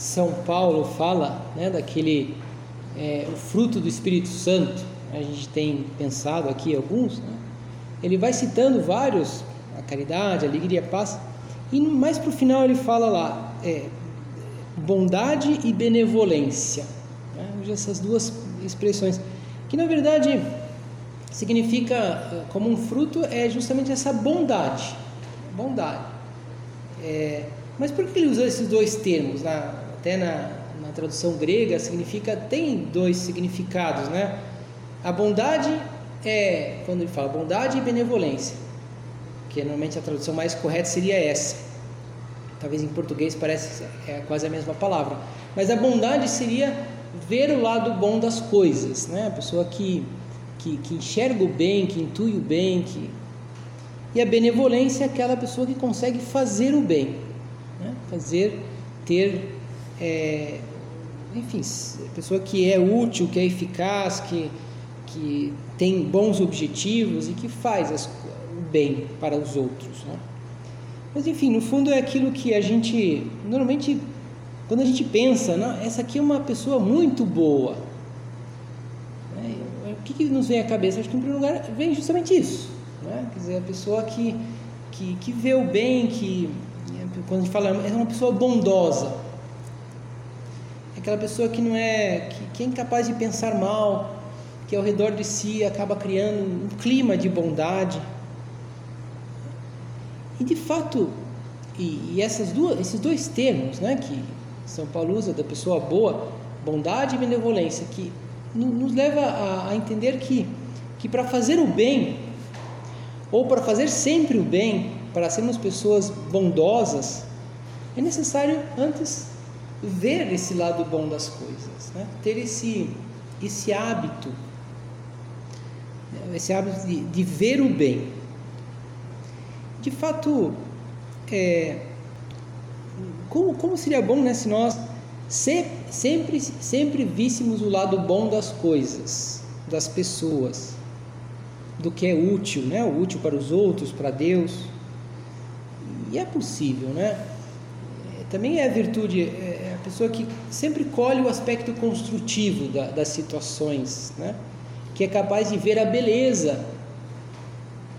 são Paulo fala né, daquele é, o fruto do Espírito Santo, a gente tem pensado aqui alguns, né? ele vai citando vários, a caridade, a alegria, a paz, e mais para o final ele fala lá, é, bondade e benevolência, né? essas duas expressões, que na verdade significa, como um fruto, é justamente essa bondade, bondade. É, mas por que ele usa esses dois termos? Na, até na, na tradução grega, significa tem dois significados, né? A bondade é, quando ele fala bondade e benevolência, que normalmente a tradução mais correta seria essa. Talvez em português parece é quase a mesma palavra, mas a bondade seria ver o lado bom das coisas, né? A pessoa que que, que enxerga o bem, que intui o bem, que e a benevolência é aquela pessoa que consegue fazer o bem, né? fazer, ter é, enfim, pessoa que é útil, que é eficaz, que, que tem bons objetivos e que faz as, o bem para os outros. Né? Mas enfim, no fundo é aquilo que a gente normalmente, quando a gente pensa, não, essa aqui é uma pessoa muito boa. Né? O que, que, nos vem à cabeça? Acho que em primeiro lugar vem justamente isso. Né? Quer dizer, a pessoa que, que, que vê o bem, que quando a gente fala é uma pessoa bondosa aquela pessoa que não é que, que, é incapaz de pensar mal, que ao redor de si acaba criando um clima de bondade. E de fato, e, e essas duas, esses dois termos, né, que São Paulo usa da pessoa boa, bondade e benevolência, que nos leva a, a entender que que para fazer o bem ou para fazer sempre o bem, para sermos pessoas bondosas, é necessário antes ver esse lado bom das coisas, né? ter esse, esse hábito, esse hábito de, de ver o bem. De fato, é, como, como seria bom né, se nós sempre, sempre, sempre víssemos o lado bom das coisas, das pessoas, do que é útil, né? o útil para os outros, para Deus. E é possível, né? também é virtude, é, é a pessoa que sempre colhe o aspecto construtivo da, das situações, né? que é capaz de ver a beleza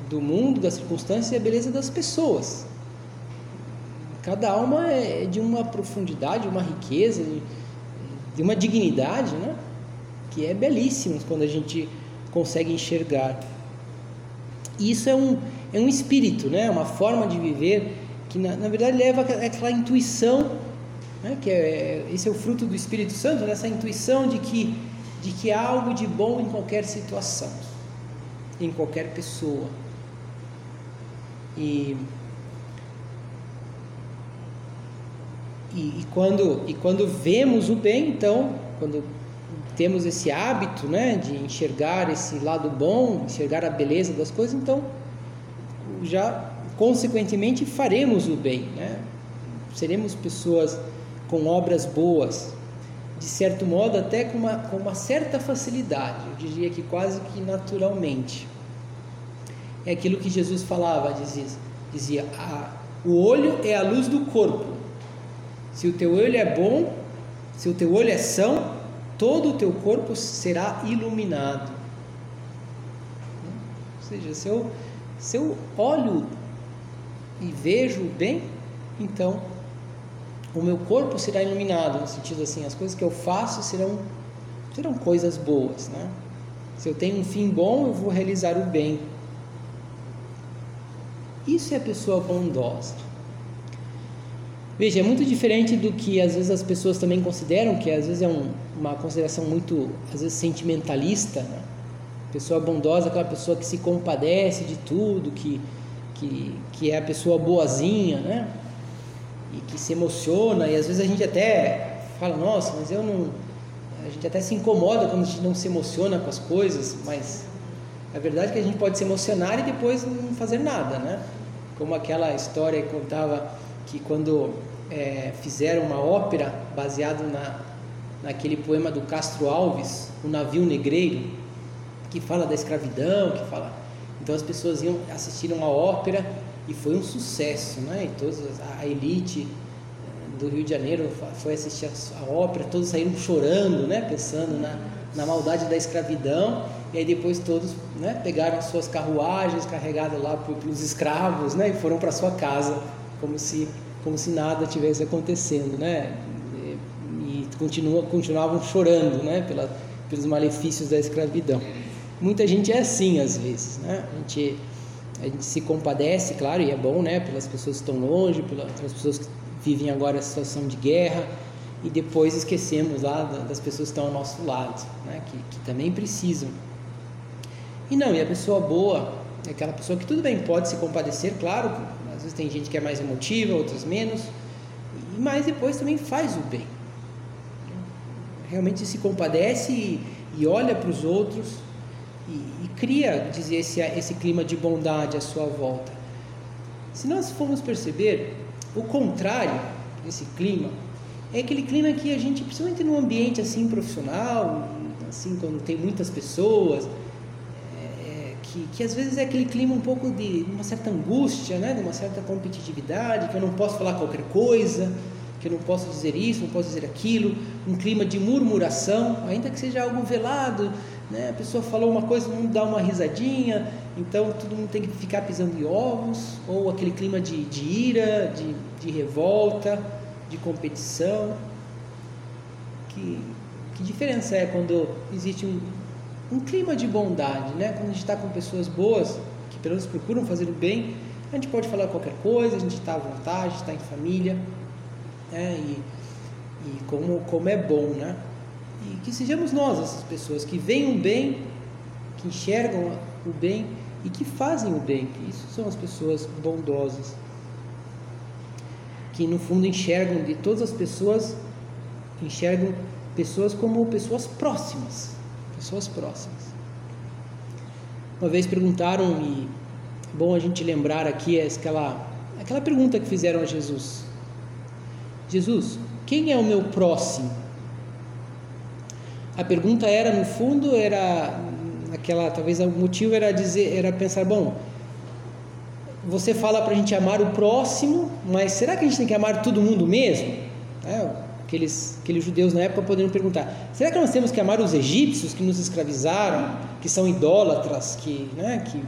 do mundo, das circunstâncias e a beleza das pessoas. Cada alma é de uma profundidade, uma riqueza, de uma dignidade, né? que é belíssimo quando a gente consegue enxergar. E isso é um, é um espírito, né? uma forma de viver que na, na verdade leva aquela intuição, né, que é, esse é o fruto do Espírito Santo, nessa né, intuição de que, de que há algo de bom em qualquer situação, em qualquer pessoa. E, e, e, quando, e quando vemos o bem, então, quando temos esse hábito né, de enxergar esse lado bom, enxergar a beleza das coisas, então já consequentemente faremos o bem, né? seremos pessoas com obras boas, de certo modo até com uma, com uma certa facilidade, eu diria que quase que naturalmente. É aquilo que Jesus falava, dizia, dizia o olho é a luz do corpo. Se o teu olho é bom, se o teu olho é são, todo o teu corpo será iluminado. Ou seja, se eu, se eu olho e vejo bem, então o meu corpo será iluminado, no sentido assim, as coisas que eu faço serão serão coisas boas, né? Se eu tenho um fim bom, eu vou realizar o bem. Isso é a pessoa bondosa. Veja, é muito diferente do que às vezes as pessoas também consideram, que às vezes é um, uma consideração muito, às vezes, sentimentalista. Né? Pessoa bondosa, aquela pessoa que se compadece de tudo, que, que, que é a pessoa boazinha, né? E que se emociona, e às vezes a gente até fala, nossa, mas eu não. A gente até se incomoda quando a gente não se emociona com as coisas, mas a verdade é que a gente pode se emocionar e depois não fazer nada, né? Como aquela história que contava que quando é, fizeram uma ópera baseada na, naquele poema do Castro Alves, O Navio Negreiro, que fala da escravidão, que fala. Então as pessoas iam assistir uma ópera e foi um sucesso, né? E todos, a elite eh, do Rio de Janeiro foi assistir a ópera, todos saíram chorando, né? Pensando na, na maldade da escravidão. E aí depois todos né, pegaram as suas carruagens carregadas lá pelos escravos né, e foram para sua casa, como se, como se nada tivesse acontecendo. Né? E, e continua, continuavam chorando né, pela, pelos malefícios da escravidão. Muita gente é assim às vezes, né? A gente, a gente se compadece, claro, e é bom, né? Pelas pessoas que estão longe, pelas pessoas que vivem agora a situação de guerra, e depois esquecemos lá das pessoas que estão ao nosso lado, né? Que, que também precisam. E não, e a pessoa boa é aquela pessoa que tudo bem pode se compadecer, claro. Às vezes tem gente que é mais emotiva, outras menos, mas depois também faz o bem. Realmente se compadece e, e olha para os outros e, e cria dizer, esse, esse clima de bondade à sua volta. Se nós formos perceber, o contrário desse clima é aquele clima que a gente, principalmente num ambiente assim profissional, assim quando tem muitas pessoas, é, que, que às vezes é aquele clima um pouco de uma certa angústia, né, de uma certa competitividade, que eu não posso falar qualquer coisa, que eu não posso dizer isso, não posso dizer aquilo, um clima de murmuração, ainda que seja algo velado, né? A pessoa falou uma coisa, mundo dá uma risadinha, então todo mundo tem que ficar pisando em ovos, ou aquele clima de, de ira, de, de revolta, de competição. Que, que diferença é quando existe um, um clima de bondade, né? Quando a gente está com pessoas boas, que pelo menos procuram fazer o bem, a gente pode falar qualquer coisa, a gente está à vontade, está em família, né? E, e como, como é bom, né? E que sejamos nós essas pessoas que veem o bem, que enxergam o bem e que fazem o bem. Isso são as pessoas bondosas. Que no fundo enxergam de todas as pessoas, enxergam pessoas como pessoas próximas. Pessoas próximas. Uma vez perguntaram, e é bom a gente lembrar aqui aquela, aquela pergunta que fizeram a Jesus: Jesus, quem é o meu próximo? A pergunta era no fundo era aquela talvez o motivo era dizer era pensar bom você fala para a gente amar o próximo mas será que a gente tem que amar todo mundo mesmo? É, aqueles aqueles judeus na época poderiam perguntar será que nós temos que amar os egípcios que nos escravizaram que são idólatras que né que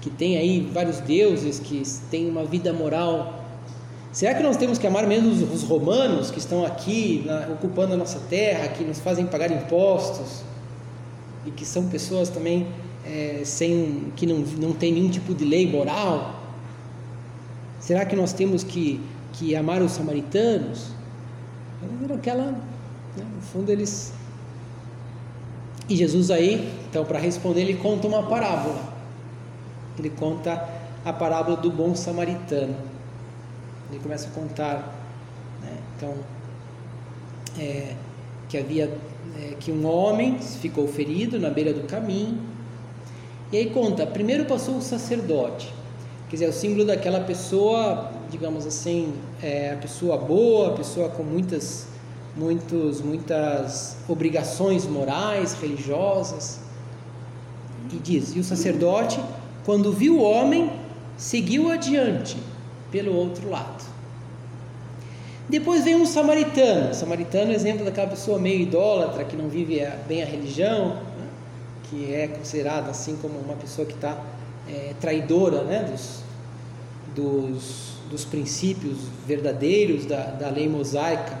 que tem aí vários deuses que têm uma vida moral Será que nós temos que amar mesmo os, os romanos que estão aqui na, ocupando a nossa terra, que nos fazem pagar impostos e que são pessoas também é, sem que não, não tem nenhum tipo de lei moral? Será que nós temos que, que amar os samaritanos? Aquela, né, no fundo eles e Jesus aí, então para responder ele conta uma parábola. Ele conta a parábola do bom samaritano. Ele começa a contar, né? então, é, que havia é, que um homem ficou ferido na beira do caminho. E aí conta, primeiro passou o sacerdote, quer dizer, é o símbolo daquela pessoa, digamos assim, é, a pessoa boa, a pessoa com muitas, muitos, muitas obrigações morais, religiosas. E diz, e o sacerdote, quando viu o homem, seguiu adiante pelo outro lado. Depois vem um samaritano. O samaritano é exemplo daquela pessoa meio idólatra, que não vive bem a religião, né? que é considerada assim como uma pessoa que está é, traidora né? dos, dos, dos princípios verdadeiros da, da lei mosaica.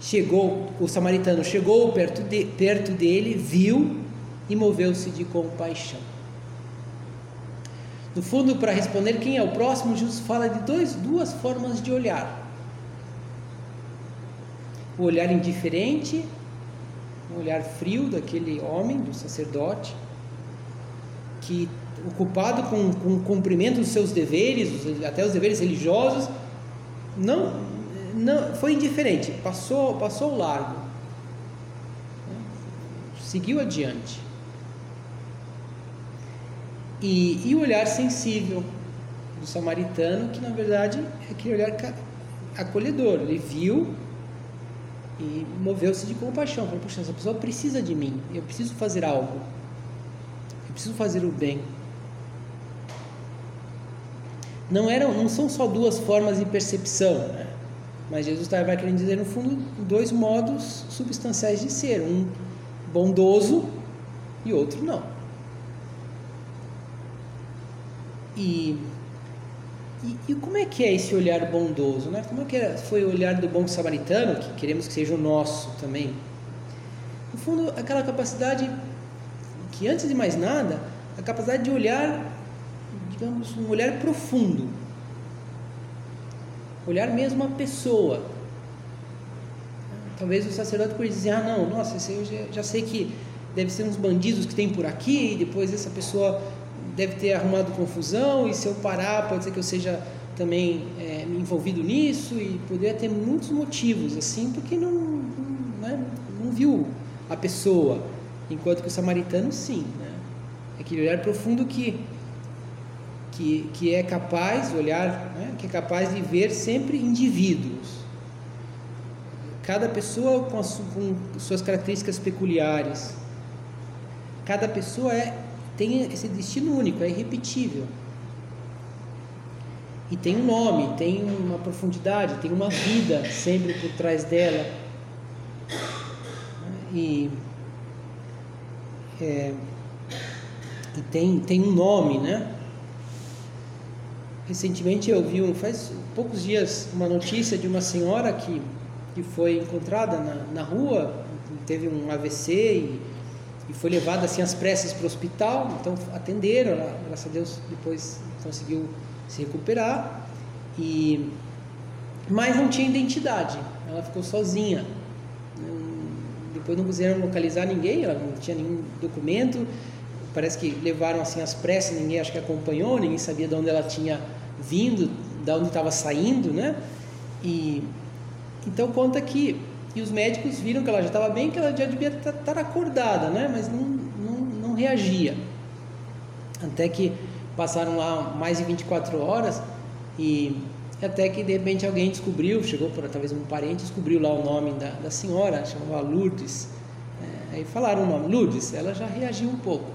chegou, o samaritano chegou perto, de, perto dele, viu e moveu-se de compaixão. No fundo, para responder quem é o próximo, Jesus fala de dois, duas formas de olhar: o olhar indiferente, um olhar frio daquele homem, do sacerdote, que ocupado com, com o cumprimento dos seus deveres, até os deveres religiosos, não, não foi indiferente, passou, passou o largo, seguiu adiante. E, e o olhar sensível do samaritano, que na verdade é aquele olhar acolhedor, ele viu e moveu-se de compaixão, falou, puxa, essa pessoa precisa de mim, eu preciso fazer algo, eu preciso fazer o bem. Não, eram, não são só duas formas de percepção, né? mas Jesus estava querendo dizer, no fundo, dois modos substanciais de ser: um bondoso e outro não. E, e, e, como é que é esse olhar bondoso? Né? Como é que foi o olhar do bom samaritano, que queremos que seja o nosso também? No fundo, aquela capacidade que, antes de mais nada, a capacidade de olhar digamos, um olhar profundo. Olhar mesmo a pessoa. Talvez o sacerdote poderia dizer, ah não, nossa, eu já, já sei que deve ser uns bandidos que tem por aqui, e depois essa pessoa deve ter arrumado confusão, e se eu parar, pode ser que eu seja também é, envolvido nisso, e poderia ter muitos motivos, assim, porque não, não, né, não viu a pessoa, enquanto que o samaritano sim, né? aquele olhar profundo que que, que é capaz, olhar, né, que é capaz de ver sempre indivíduos. Cada pessoa com, com suas características peculiares. Cada pessoa é, tem esse destino único, é irrepetível. E tem um nome, tem uma profundidade, tem uma vida sempre por trás dela. E, é, e tem, tem um nome, né? Recentemente eu vi, um, faz poucos dias, uma notícia de uma senhora que, que foi encontrada na, na rua, teve um AVC e, e foi levada assim às pressas para o hospital. Então atenderam, ela, graças a Deus depois conseguiu se recuperar. E, mas não tinha identidade, ela ficou sozinha. Depois não quiseram localizar ninguém, ela não tinha nenhum documento. Parece que levaram assim às pressas, ninguém acho que acompanhou, ninguém sabia de onde ela tinha vindo, da onde estava saindo, né? E então conta que e os médicos viram que ela já estava bem, que ela já devia estar acordada, né? Mas não, não, não reagia. Até que passaram lá mais de 24 horas e até que de repente alguém descobriu, chegou por talvez um parente, descobriu lá o nome da, da senhora, chamava Lourdes. É, aí falaram o nome, Lourdes, ela já reagiu um pouco.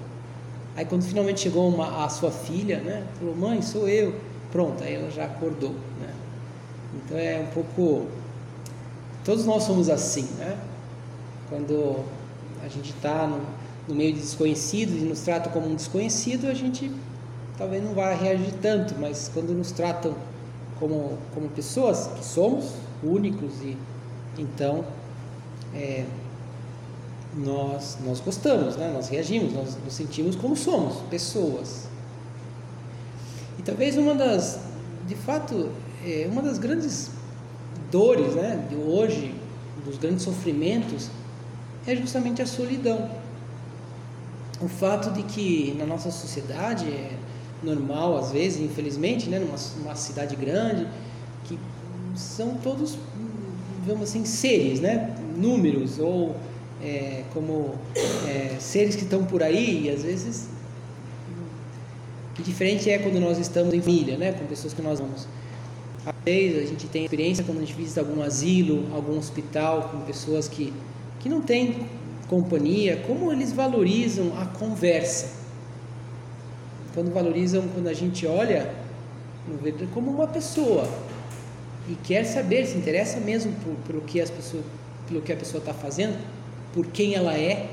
Aí quando finalmente chegou uma, a sua filha, né? Falou, mãe, sou eu pronto, aí ela já acordou. Né? Então é um pouco. Todos nós somos assim, né? Quando a gente está no, no, meio de desconhecidos e nos trata como um desconhecido, a gente talvez não vá reagir tanto, mas quando nos tratam como, como pessoas que somos únicos e então é, nós, nós gostamos, né? nós reagimos, nós nos sentimos como somos, pessoas. E talvez uma das, de fato, é, uma das grandes dores né, de hoje, dos grandes sofrimentos, é justamente a solidão. O fato de que na nossa sociedade é normal, às vezes, infelizmente, né, numa, numa cidade grande, que são todos, vamos assim, seres, né, números ou é, como é, seres que estão por aí e às vezes que diferente é quando nós estamos em família, né, com pessoas que nós amamos. A gente tem experiência quando a gente visita algum asilo, algum hospital, com pessoas que, que não têm companhia, como eles valorizam a conversa. Quando valorizam, quando a gente olha como uma pessoa e quer saber, se interessa mesmo por, por que as pessoas, pelo que a pessoa está fazendo, por quem ela é.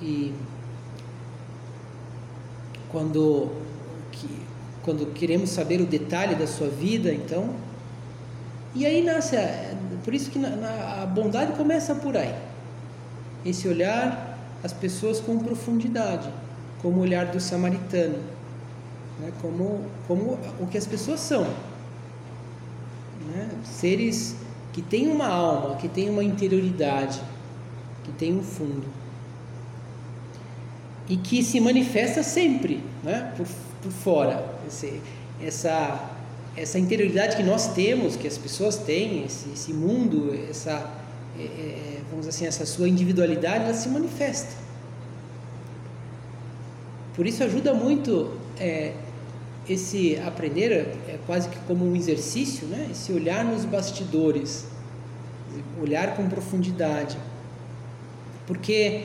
E quando, quando queremos saber o detalhe da sua vida, então E aí nasce, a, por isso que na, na, a bondade começa por aí. Esse olhar as pessoas com profundidade, como o olhar do samaritano, né? como, como o que as pessoas são. Né? Seres que têm uma alma, que têm uma interioridade, que têm um fundo. E que se manifesta sempre né? por, por fora. Esse, essa, essa interioridade que nós temos, que as pessoas têm, esse, esse mundo, essa, é, é, vamos assim, essa sua individualidade, ela se manifesta. Por isso ajuda muito é, esse aprender, é quase que como um exercício, né? esse olhar nos bastidores, olhar com profundidade. Porque,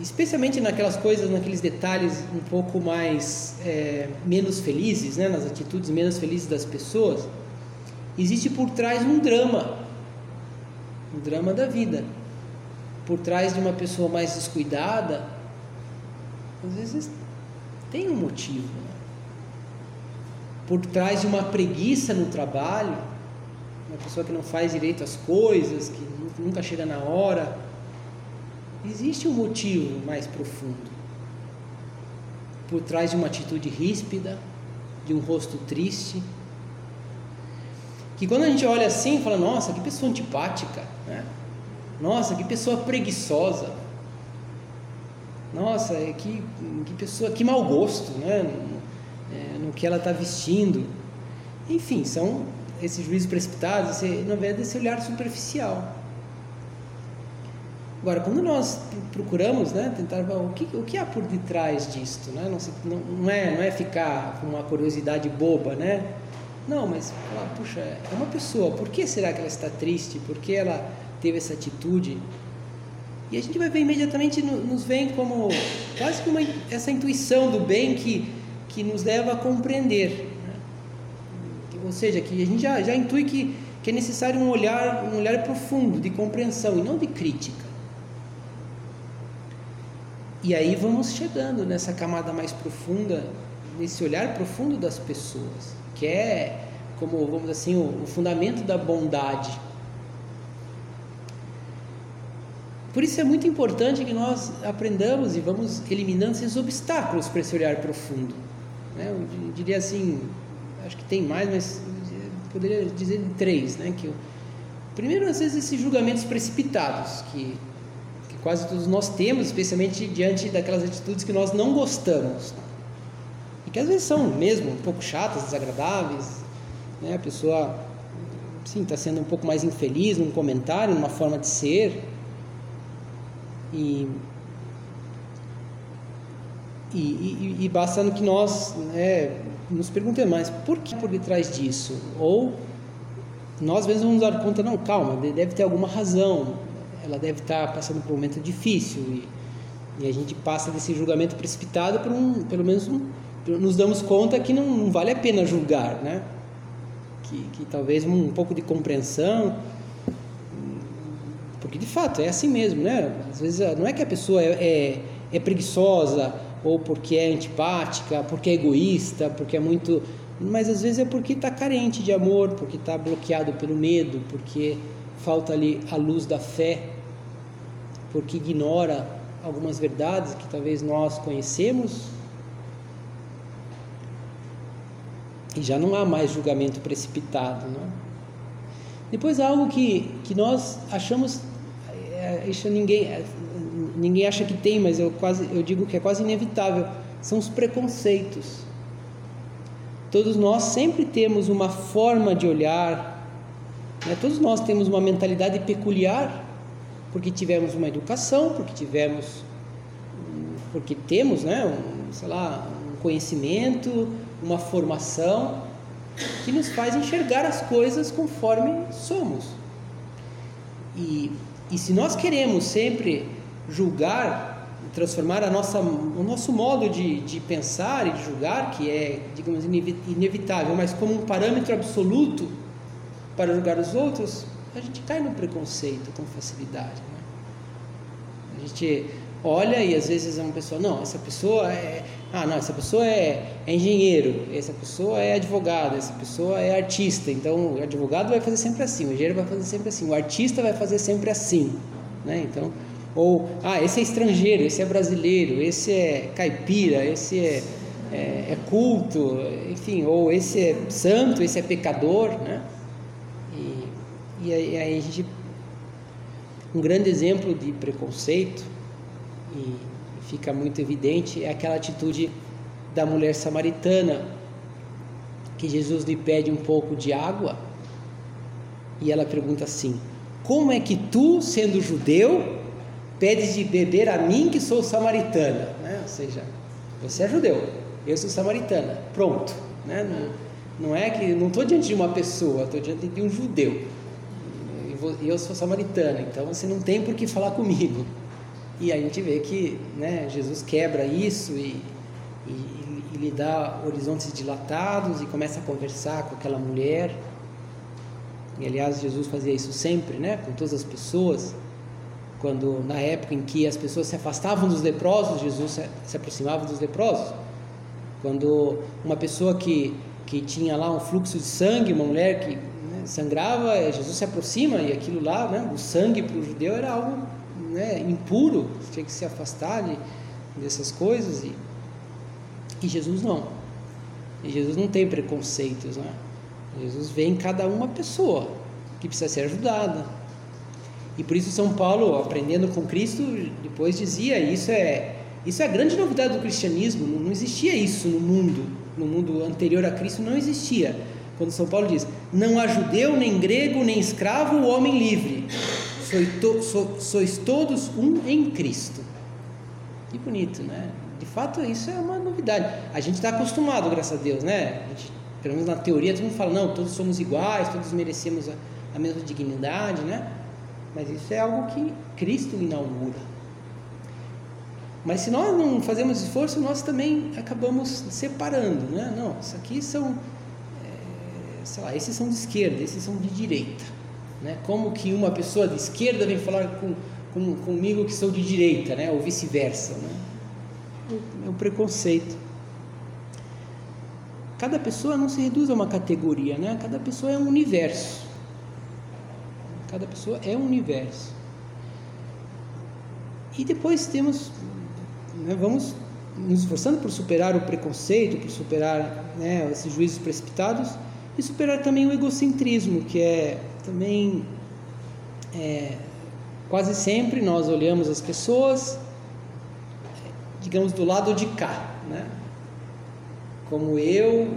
especialmente naquelas coisas, naqueles detalhes um pouco mais, é, menos felizes, né? nas atitudes menos felizes das pessoas, existe por trás um drama o drama da vida. Por trás de uma pessoa mais descuidada, às vezes tem um motivo. Né? Por trás de uma preguiça no trabalho, uma pessoa que não faz direito às coisas, que nunca chega na hora, existe um motivo mais profundo. Por trás de uma atitude ríspida, de um rosto triste, que quando a gente olha assim, fala: nossa, que pessoa antipática, né? Nossa, que pessoa preguiçosa. Nossa, é que, que pessoa, que mau gosto, né? No, é, no que ela está vestindo. Enfim, são esses juízos precipitados, esse, na verdade, esse olhar superficial. Agora, quando nós procuramos né, tentar o que, o que há por detrás disto, né? não, não, não, é, não é ficar com uma curiosidade boba, né? Não, mas falar, puxa, é uma pessoa, por que será que ela está triste? Por que ela teve essa atitude? E a gente vai ver imediatamente, nos vem como quase que uma, essa intuição do bem que, que nos leva a compreender. Né? Ou seja, que a gente já, já intui que, que é necessário um olhar, um olhar profundo, de compreensão e não de crítica. E aí vamos chegando nessa camada mais profunda, nesse olhar profundo das pessoas que é como vamos assim o, o fundamento da bondade. Por isso é muito importante que nós aprendamos e vamos eliminando esses obstáculos para esse olhar profundo. Né? Eu diria assim, acho que tem mais, mas poderia dizer três, né? Que primeiro às vezes esses julgamentos precipitados que quase todos nós temos, especialmente diante daquelas atitudes que nós não gostamos e que às vezes são mesmo um pouco chatas, desagradáveis, né? A pessoa, sim, está sendo um pouco mais infeliz num comentário, numa forma de ser e e, e, e basta que nós né, nos perguntemos, mas por que por detrás disso? Ou nós mesmos vamos dar conta, não, calma, deve ter alguma razão, ela deve estar passando por um momento difícil e, e a gente passa desse julgamento precipitado por um, pelo menos um, nos damos conta que não, não vale a pena julgar, né? Que, que talvez um, pouco de compreensão, porque de fato é assim mesmo, né? Às vezes não é que a pessoa é, é, é preguiçosa ou porque é antipática, porque é egoísta, porque é muito, mas às vezes é porque está carente de amor, porque está bloqueado pelo medo, porque falta ali a luz da fé, porque ignora algumas verdades que talvez nós conhecemos e já não há mais julgamento precipitado. Não? É? Depois algo que, que nós achamos, é, isso ninguém, é, ninguém acha que tem, mas eu, quase, eu digo que é quase inevitável, são os preconceitos. Todos nós sempre temos uma forma de olhar, né? todos nós temos uma mentalidade peculiar, porque tivemos uma educação, porque tivemos, porque temos, né, um, sei lá, um conhecimento, uma formação que nos faz enxergar as coisas conforme somos. E, e se nós queremos sempre julgar, transformar a nossa, o nosso modo de, de pensar e de julgar, que é, digamos, inevitável, mas como um parâmetro absoluto para julgar os outros, a gente cai no preconceito com facilidade. Né? A gente olha e às vezes é uma pessoa, não, essa pessoa é, ah, não, essa pessoa é, é engenheiro, essa pessoa é advogado, essa pessoa é artista. Então, o advogado vai fazer sempre assim, o engenheiro vai fazer sempre assim, o artista vai fazer sempre assim, né? Então, ou ah, esse é estrangeiro, esse é brasileiro, esse é caipira, esse é, é, é culto, enfim, ou esse é santo, esse é pecador, né? E, aí, aí a gente um grande exemplo de preconceito e fica muito evidente é aquela atitude da mulher samaritana que Jesus lhe pede um pouco de água e ela pergunta assim: Como é que tu, sendo judeu, pedes de beber a mim que sou samaritana? Né? Ou seja, você é judeu, eu sou samaritana, pronto. Né? Não, não é que não estou diante de uma pessoa, estou diante de um judeu e eu sou samaritana, então você não tem por que falar comigo. E a gente vê que né, Jesus quebra isso e, e, e lhe dá horizontes dilatados e começa a conversar com aquela mulher. E aliás, Jesus fazia isso sempre, né, com todas as pessoas. Quando na época em que as pessoas se afastavam dos leprosos, Jesus se, aproximava dos leprosos. Quando uma pessoa que que tinha lá um fluxo de sangue, uma mulher que sangrava, Jesus se aproxima e aquilo lá, né, o sangue para o judeu era algo né, impuro, tinha que se afastar de, dessas coisas e, e Jesus não. E Jesus não tem preconceitos, né? Jesus vê em cada uma pessoa que precisa ser ajudada. E por isso São Paulo, aprendendo com Cristo, depois dizia, isso é isso é a grande novidade do cristianismo, não, não existia isso no mundo, no mundo anterior a Cristo não existia. Quando São Paulo diz: Não há judeu, nem grego, nem escravo, o homem livre. Sois, to, so, sois todos um em Cristo. Que bonito, né? De fato, isso é uma novidade. A gente está acostumado, graças a Deus, né? A gente, pelo menos na teoria, todo mundo fala: Não, todos somos iguais, todos merecemos a, a mesma dignidade, né? Mas isso é algo que Cristo inaugura. Mas se nós não fazemos esforço, nós também acabamos separando, né? Não, isso aqui são sei lá, esses são de esquerda, esses são de direita. Né? Como que uma pessoa de esquerda vem falar com, com, comigo que sou de direita, né? ou vice-versa. Né? É um preconceito. Cada pessoa não se reduz a uma categoria, né? cada pessoa é um universo. Cada pessoa é um universo. E depois temos, né, vamos nos esforçando por superar o preconceito, por superar né, esses juízos precipitados e superar também o egocentrismo, que é também é, quase sempre nós olhamos as pessoas, digamos, do lado de cá, né? Como eu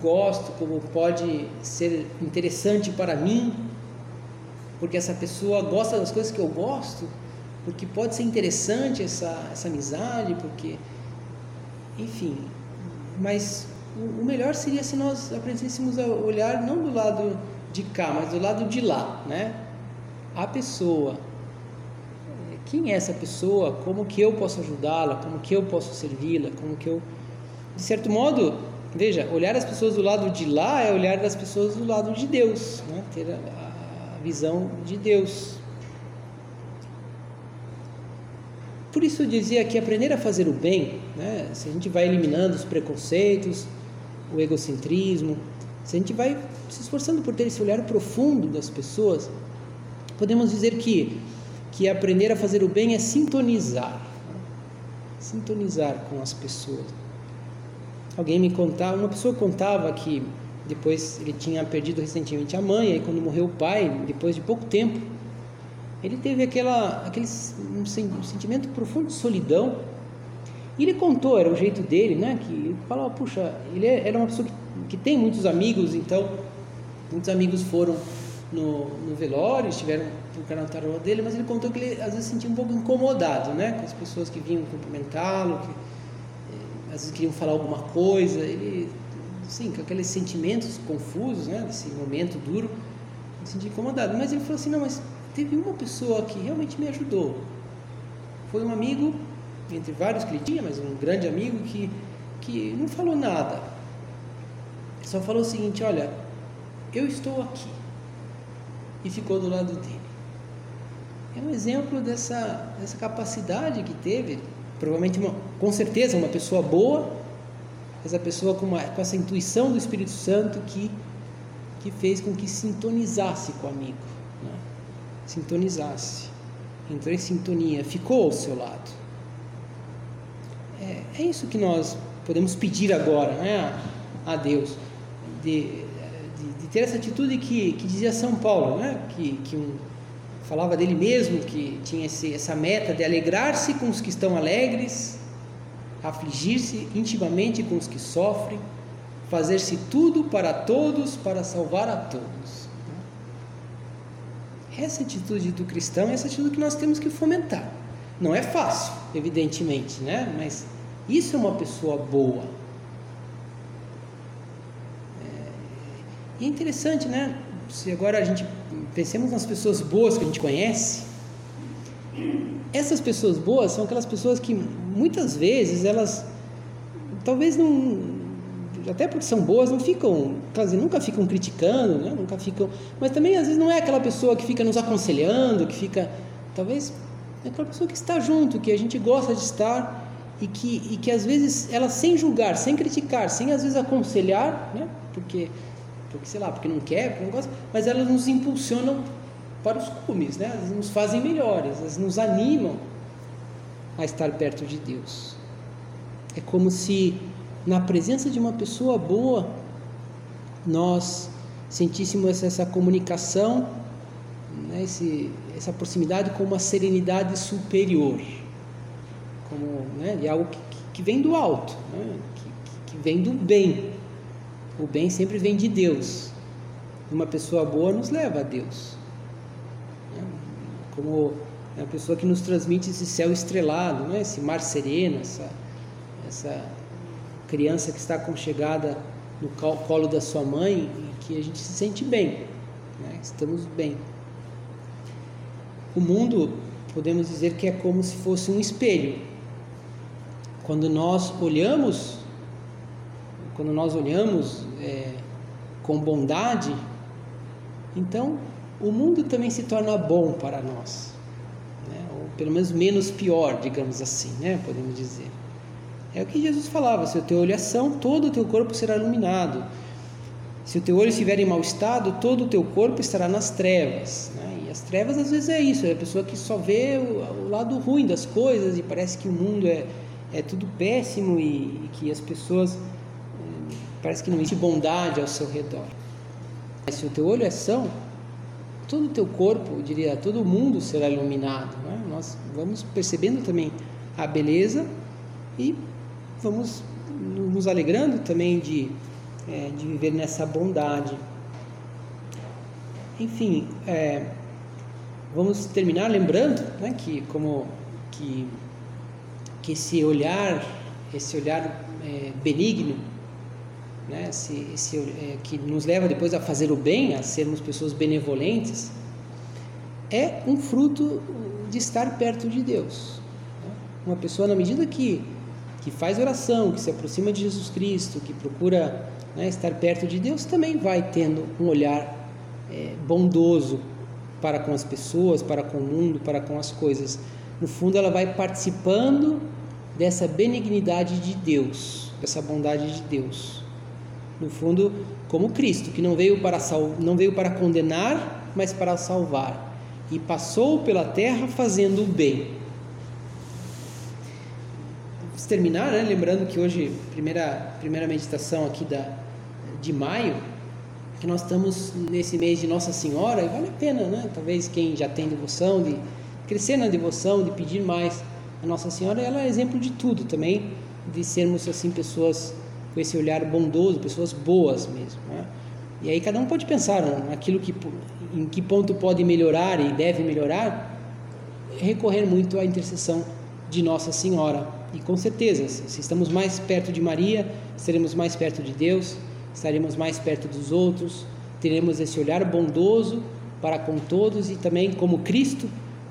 gosto, como pode ser interessante para mim, porque essa pessoa gosta das coisas que eu gosto, porque pode ser interessante essa, essa amizade, porque. Enfim. Mas o melhor seria se nós aprendêssemos a olhar não do lado de cá, mas do lado de lá, né? A pessoa. Quem é essa pessoa? Como que eu posso ajudá-la? Como que eu posso servi-la? Como que eu de certo modo, veja, olhar as pessoas do lado de lá é olhar as pessoas do lado de Deus, né? Ter a, a visão de Deus. Por isso eu dizia que aprender a fazer o bem, né? se a gente vai eliminando os preconceitos, o egocentrismo, se a gente vai se esforçando por ter esse olhar profundo das pessoas, podemos dizer que, que aprender a fazer o bem é sintonizar. Sintonizar com as pessoas. Alguém me contava, uma pessoa contava que depois ele tinha perdido recentemente a mãe, e quando morreu o pai, depois de pouco tempo, ele teve aquela, aquele um sentimento profundo de solidão e ele contou, era o jeito dele, né? Que falava, puxa, ele é, era uma pessoa que, que tem muitos amigos, então muitos amigos foram no, no velório, estiveram no canal tarô dele, mas ele contou que ele às vezes sentia um pouco incomodado, né? Com as pessoas que vinham cumprimentá-lo, que eh, às vezes queriam falar alguma coisa, ele, sim, com aqueles sentimentos confusos, né? Desse momento duro, ele sentia incomodado. Mas ele falou assim, não, mas teve uma pessoa que realmente me ajudou. Foi um amigo entre vários que ele tinha, mas um grande amigo que, que não falou nada. Só falou o seguinte: Olha, eu estou aqui. E ficou do lado dele. é um exemplo dessa, dessa capacidade que teve, provavelmente, uma, com certeza, uma pessoa boa, essa pessoa com, uma, com essa intuição do Espírito Santo que, que fez com que sintonizasse com o amigo, né? sintonizasse, entrou em sintonia, ficou ao seu lado. É, é isso que nós podemos pedir agora né, a, a Deus, de, de, de, ter essa atitude que, que dizia São Paulo, né, que, que um, falava dele mesmo, que tinha esse, essa meta de alegrar-se com os que estão alegres, afligir-se intimamente com os que sofrem, fazer-se tudo para todos, para salvar a todos. Essa atitude do cristão é essa atitude que nós temos que fomentar. Não é fácil, evidentemente, né? mas isso é uma pessoa boa. É, é interessante, né? Se agora a gente pensemos nas pessoas boas que a gente conhece, essas pessoas boas são aquelas pessoas que muitas vezes elas talvez não até porque são boas não ficam quase nunca ficam criticando né? nunca ficam mas também às vezes não é aquela pessoa que fica nos aconselhando que fica talvez é aquela pessoa que está junto que a gente gosta de estar e que e que às vezes ela sem julgar sem criticar sem às vezes aconselhar né porque porque sei lá porque não quer porque não gosta mas elas nos impulsionam para os cumes, né? Elas nos fazem melhores, elas nos animam a estar perto de Deus. É como se na presença de uma pessoa boa nós sentíssemos essa comunicação, né? Esse, essa proximidade com uma serenidade superior, como né? algo que, que vem do alto, né? que, que vem do bem. O bem sempre vem de Deus. Uma pessoa boa nos leva a Deus como é a pessoa que nos transmite esse céu estrelado, né? esse mar sereno, essa, essa criança que está aconchegada no colo da sua mãe e que a gente se sente bem, né? estamos bem. O mundo, podemos dizer que é como se fosse um espelho. Quando nós olhamos, quando nós olhamos é, com bondade, então o mundo também se torna bom para nós, né? ou pelo menos menos pior, digamos assim, né? podemos dizer. É o que Jesus falava: se o teu olho é são, todo o teu corpo será iluminado. Se o teu olho estiver em mau estado, todo o teu corpo estará nas trevas. Né? E as trevas às vezes é isso: é a pessoa que só vê o, o lado ruim das coisas e parece que o mundo é, é tudo péssimo e, e que as pessoas é, parece que não existe bondade ao seu redor. Mas se o teu olho é são, todo o teu corpo, eu diria, todo o mundo será iluminado. Né? Nós vamos percebendo também a beleza e vamos nos alegrando também de, é, de viver nessa bondade. Enfim, é, vamos terminar lembrando né, que como que, que esse olhar, esse olhar é, benigno né, esse, esse, é, que nos leva depois a fazer o bem, a sermos pessoas benevolentes, é um fruto de estar perto de Deus. Né? Uma pessoa, na medida que, que faz oração, que se aproxima de Jesus Cristo, que procura né, estar perto de Deus, também vai tendo um olhar é, bondoso para com as pessoas, para com o mundo, para com as coisas. No fundo, ela vai participando dessa benignidade de Deus, dessa bondade de Deus no fundo, como Cristo, que não veio para sal... não veio para condenar, mas para salvar, e passou pela terra fazendo o bem. Vamos terminar, né? lembrando que hoje primeira primeira meditação aqui da de maio, que nós estamos nesse mês de Nossa Senhora, e vale a pena, né? Talvez quem já tem devoção de crescer na devoção, de pedir mais a Nossa Senhora, ela é exemplo de tudo também, de sermos assim pessoas com esse olhar bondoso, pessoas boas mesmo. Né? E aí cada um pode pensar naquilo que, em que ponto pode melhorar e deve melhorar, recorrer muito à intercessão de Nossa Senhora. E com certeza, se estamos mais perto de Maria, estaremos mais perto de Deus, estaremos mais perto dos outros, teremos esse olhar bondoso para com todos e também, como Cristo,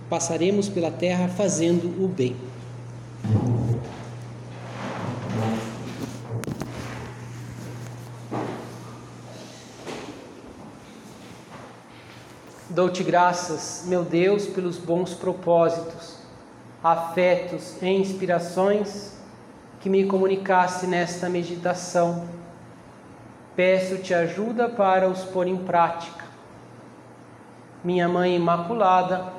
passaremos pela terra fazendo o bem. Dou-te graças, meu Deus, pelos bons propósitos, afetos e inspirações que me comunicaste nesta meditação. Peço-te ajuda para os pôr em prática. Minha Mãe Imaculada,